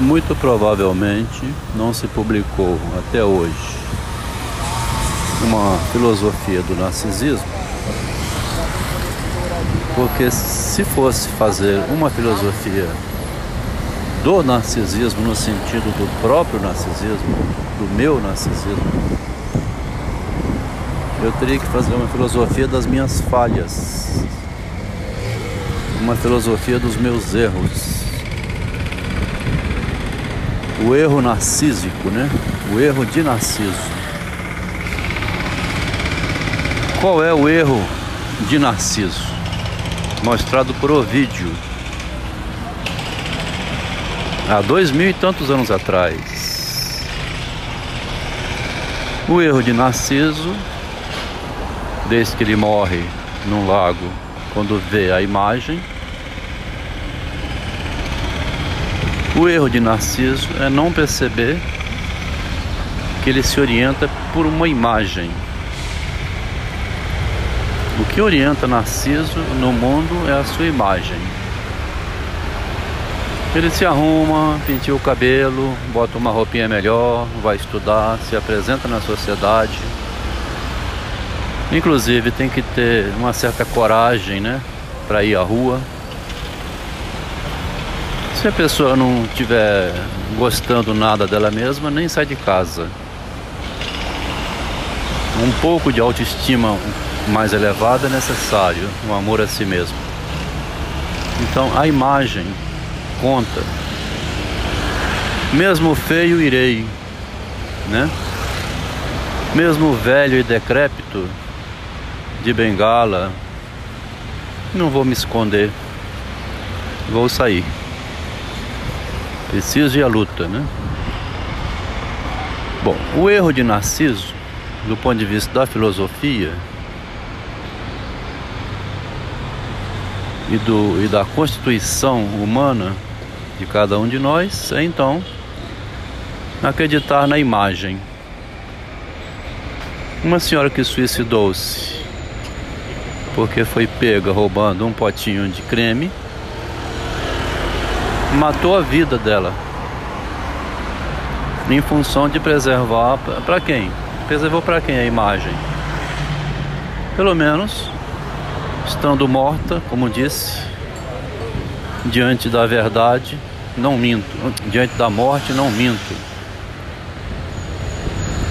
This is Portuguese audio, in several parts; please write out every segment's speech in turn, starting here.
muito provavelmente não se publicou até hoje uma filosofia do narcisismo, porque se fosse fazer uma filosofia do narcisismo no sentido do próprio narcisismo, do meu narcisismo, eu teria que fazer uma filosofia das minhas falhas, uma filosofia dos meus erros. O erro narcísico, né? O erro de Narciso. Qual é o erro de Narciso? Mostrado por Ovídio há dois mil e tantos anos atrás. O erro de Narciso, desde que ele morre num lago, quando vê a imagem, o erro de Narciso é não perceber que ele se orienta por uma imagem. O que orienta Narciso no mundo é a sua imagem. Ele se arruma, pintia o cabelo, bota uma roupinha melhor, vai estudar, se apresenta na sociedade. Inclusive tem que ter uma certa coragem, né, para ir à rua. Se a pessoa não estiver gostando nada dela mesma, nem sai de casa. Um pouco de autoestima mais elevada é necessário, um amor a si mesmo. Então a imagem conta. Mesmo feio irei, né? Mesmo velho e decrépito, de bengala, não vou me esconder, vou sair. Preciso ir à luta, né? Bom, o erro de Narciso, do ponto de vista da filosofia, e, do, e da constituição humana de cada um de nós é então acreditar na imagem. Uma senhora que suicidou-se porque foi pega roubando um potinho de creme matou a vida dela em função de preservar para quem? Preservou para quem a imagem? Pelo menos estando morta, como disse, diante da verdade, não minto. Diante da morte, não minto.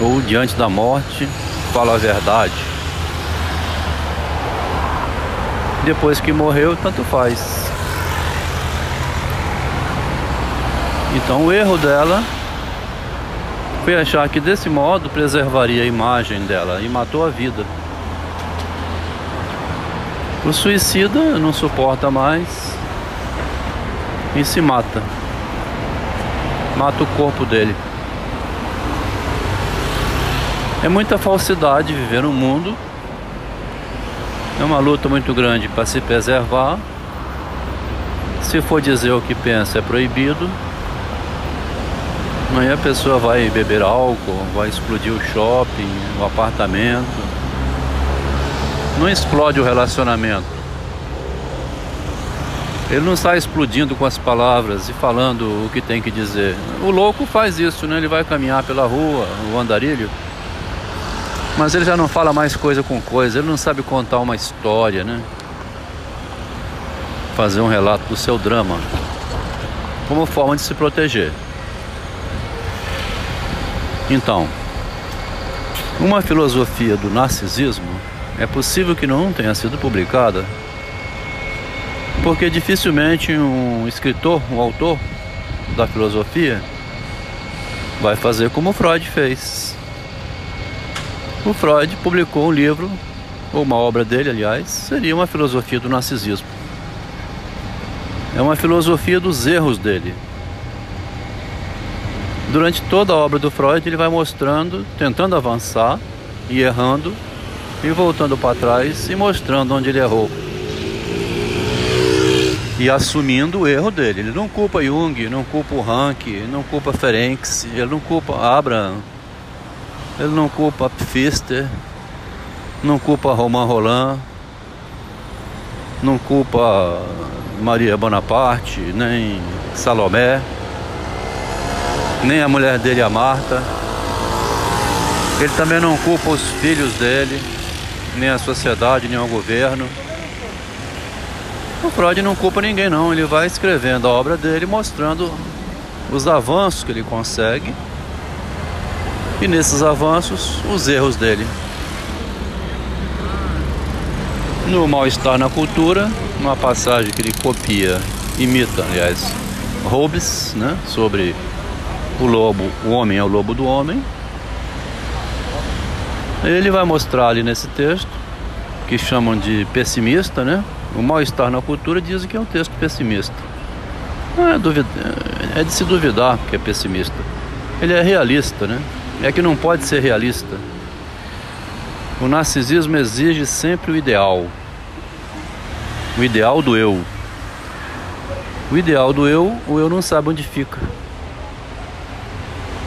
Ou diante da morte, falo a verdade. Depois que morreu, tanto faz. Então o erro dela foi achar que desse modo preservaria a imagem dela e matou a vida. O suicida não suporta mais e se mata. Mata o corpo dele. É muita falsidade viver no mundo. É uma luta muito grande para se preservar. Se for dizer o que pensa é proibido. Amanhã a pessoa vai beber álcool, vai explodir o shopping, o apartamento não explode o relacionamento. Ele não está explodindo com as palavras e falando o que tem que dizer. O louco faz isso, né? Ele vai caminhar pela rua, o andarilho, mas ele já não fala mais coisa com coisa, ele não sabe contar uma história, né? Fazer um relato do seu drama como forma de se proteger. Então, uma filosofia do narcisismo é possível que não tenha sido publicada, porque dificilmente um escritor, um autor da filosofia vai fazer como Freud fez. O Freud publicou um livro, ou uma obra dele, aliás, seria uma filosofia do narcisismo. É uma filosofia dos erros dele. Durante toda a obra do Freud, ele vai mostrando, tentando avançar e errando e voltando para trás e mostrando onde ele errou. E assumindo o erro dele. Ele não culpa Jung, não culpa o Rank, não culpa Ferenc, ele não culpa Abraham, ele não culpa Pfister, não culpa Romain Roland, não culpa Maria Bonaparte, nem Salomé. Nem a mulher dele, a Marta. Ele também não culpa os filhos dele, nem a sociedade, nem o governo. O Freud não culpa ninguém não, ele vai escrevendo a obra dele, mostrando os avanços que ele consegue e nesses avanços os erros dele. No Mal-Estar na Cultura, uma passagem que ele copia, imita, aliás, Hobbes, né, sobre o lobo, o homem é o lobo do homem. Ele vai mostrar ali nesse texto, que chamam de pessimista, né? O mal-estar na cultura dizem que é um texto pessimista. É, duvida, é de se duvidar que é pessimista. Ele é realista, né? É que não pode ser realista. O narcisismo exige sempre o ideal. O ideal do eu. O ideal do eu, o eu não sabe onde fica.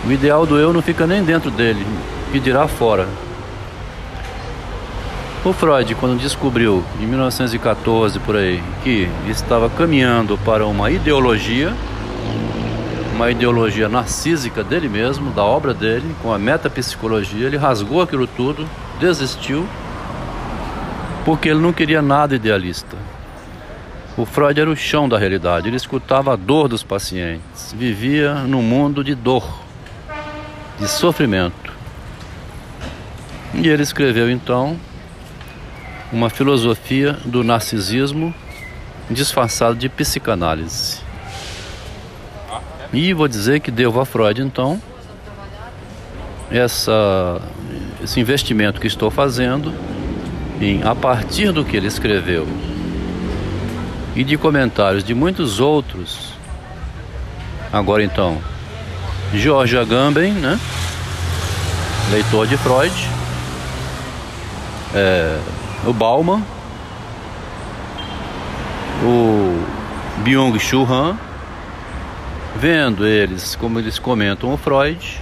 O ideal do eu não fica nem dentro dele, que dirá fora. O Freud, quando descobriu, em 1914 por aí, que estava caminhando para uma ideologia, uma ideologia narcísica dele mesmo, da obra dele, com a metapsicologia. Ele rasgou aquilo tudo, desistiu, porque ele não queria nada idealista. O Freud era o chão da realidade, ele escutava a dor dos pacientes, vivia num mundo de dor, de sofrimento. E ele escreveu então uma filosofia do narcisismo disfarçado de psicanálise. E vou dizer que devo a Freud, então, essa, esse investimento que estou fazendo em, a partir do que ele escreveu e de comentários de muitos outros. Agora, então, George Agamben, né? leitor de Freud, é, o Bauman, o Byung-Chul Han, Vendo eles, como eles comentam o Freud,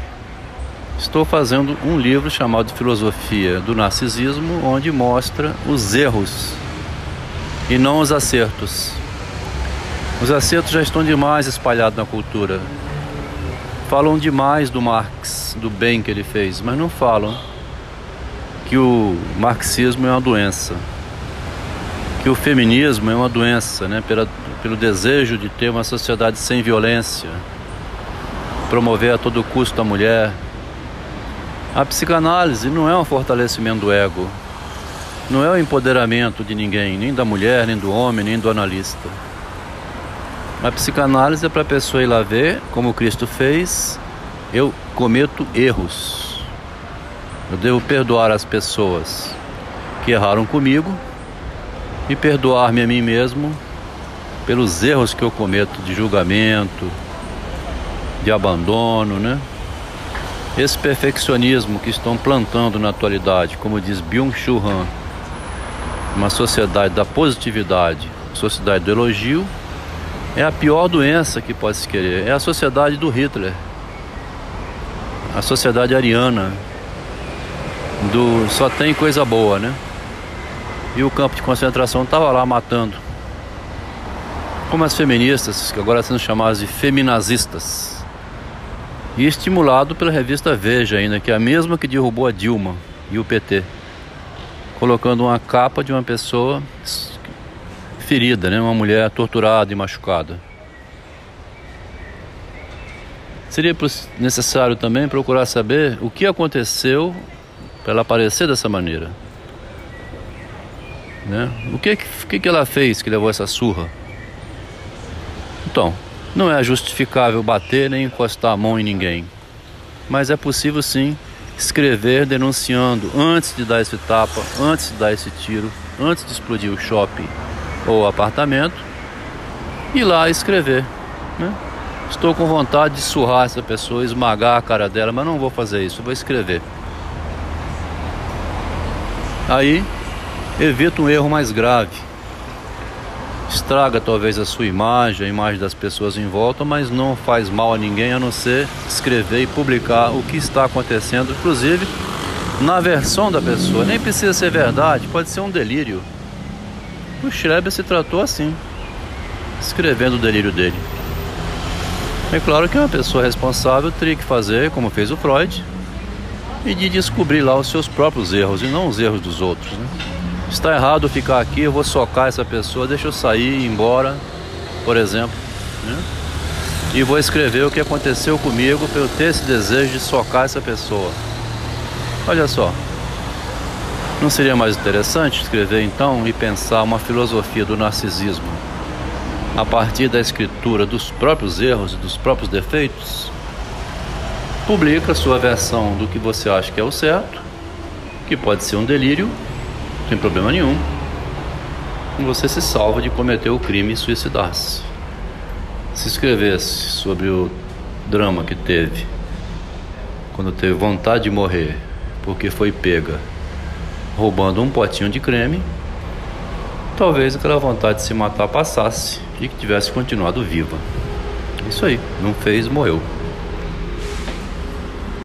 estou fazendo um livro chamado Filosofia do Narcisismo, onde mostra os erros e não os acertos. Os acertos já estão demais espalhados na cultura. Falam demais do Marx, do bem que ele fez, mas não falam que o marxismo é uma doença, que o feminismo é uma doença, né, pela pelo desejo de ter uma sociedade sem violência, promover a todo custo a mulher. A psicanálise não é um fortalecimento do ego, não é o empoderamento de ninguém, nem da mulher, nem do homem, nem do analista. A psicanálise é para a pessoa ir lá ver, como Cristo fez, eu cometo erros. Eu devo perdoar as pessoas que erraram comigo e perdoar-me a mim mesmo pelos erros que eu cometo de julgamento, de abandono, né? Esse perfeccionismo que estão plantando na atualidade, como diz Byung-Chul Han, uma sociedade da positividade, sociedade do elogio, é a pior doença que pode se querer. É a sociedade do Hitler, a sociedade ariana, do só tem coisa boa, né? E o campo de concentração estava lá matando como as feministas, que agora são chamadas de feminazistas. E estimulado pela revista Veja ainda, que é a mesma que derrubou a Dilma e o PT. Colocando uma capa de uma pessoa ferida, né? uma mulher torturada e machucada. Seria necessário também procurar saber o que aconteceu para ela aparecer dessa maneira. Né? O que, que, que ela fez que levou essa surra? Então, não é justificável bater nem encostar a mão em ninguém, mas é possível sim escrever denunciando antes de dar esse tapa, antes de dar esse tiro, antes de explodir o shopping ou apartamento, ir lá escrever. Né? Estou com vontade de surrar essa pessoa, esmagar a cara dela, mas não vou fazer isso, vou escrever. Aí evita um erro mais grave estraga talvez a sua imagem, a imagem das pessoas em volta, mas não faz mal a ninguém a não ser escrever e publicar o que está acontecendo, inclusive na versão da pessoa. Nem precisa ser verdade, pode ser um delírio. O Schreber se tratou assim, escrevendo o delírio dele. É claro que uma pessoa responsável teria que fazer como fez o Freud e de descobrir lá os seus próprios erros e não os erros dos outros. Né? Está errado ficar aqui, eu vou socar essa pessoa, deixa eu sair e ir embora, por exemplo. Né? E vou escrever o que aconteceu comigo para eu ter esse desejo de socar essa pessoa. Olha só. Não seria mais interessante escrever então e pensar uma filosofia do narcisismo a partir da escritura dos próprios erros e dos próprios defeitos? Publica sua versão do que você acha que é o certo, que pode ser um delírio, sem problema nenhum. E você se salva de cometer o crime e suicidar-se. Se escrevesse sobre o drama que teve quando teve vontade de morrer porque foi pega roubando um potinho de creme, talvez aquela vontade de se matar passasse e que tivesse continuado viva. Isso aí, não fez, morreu.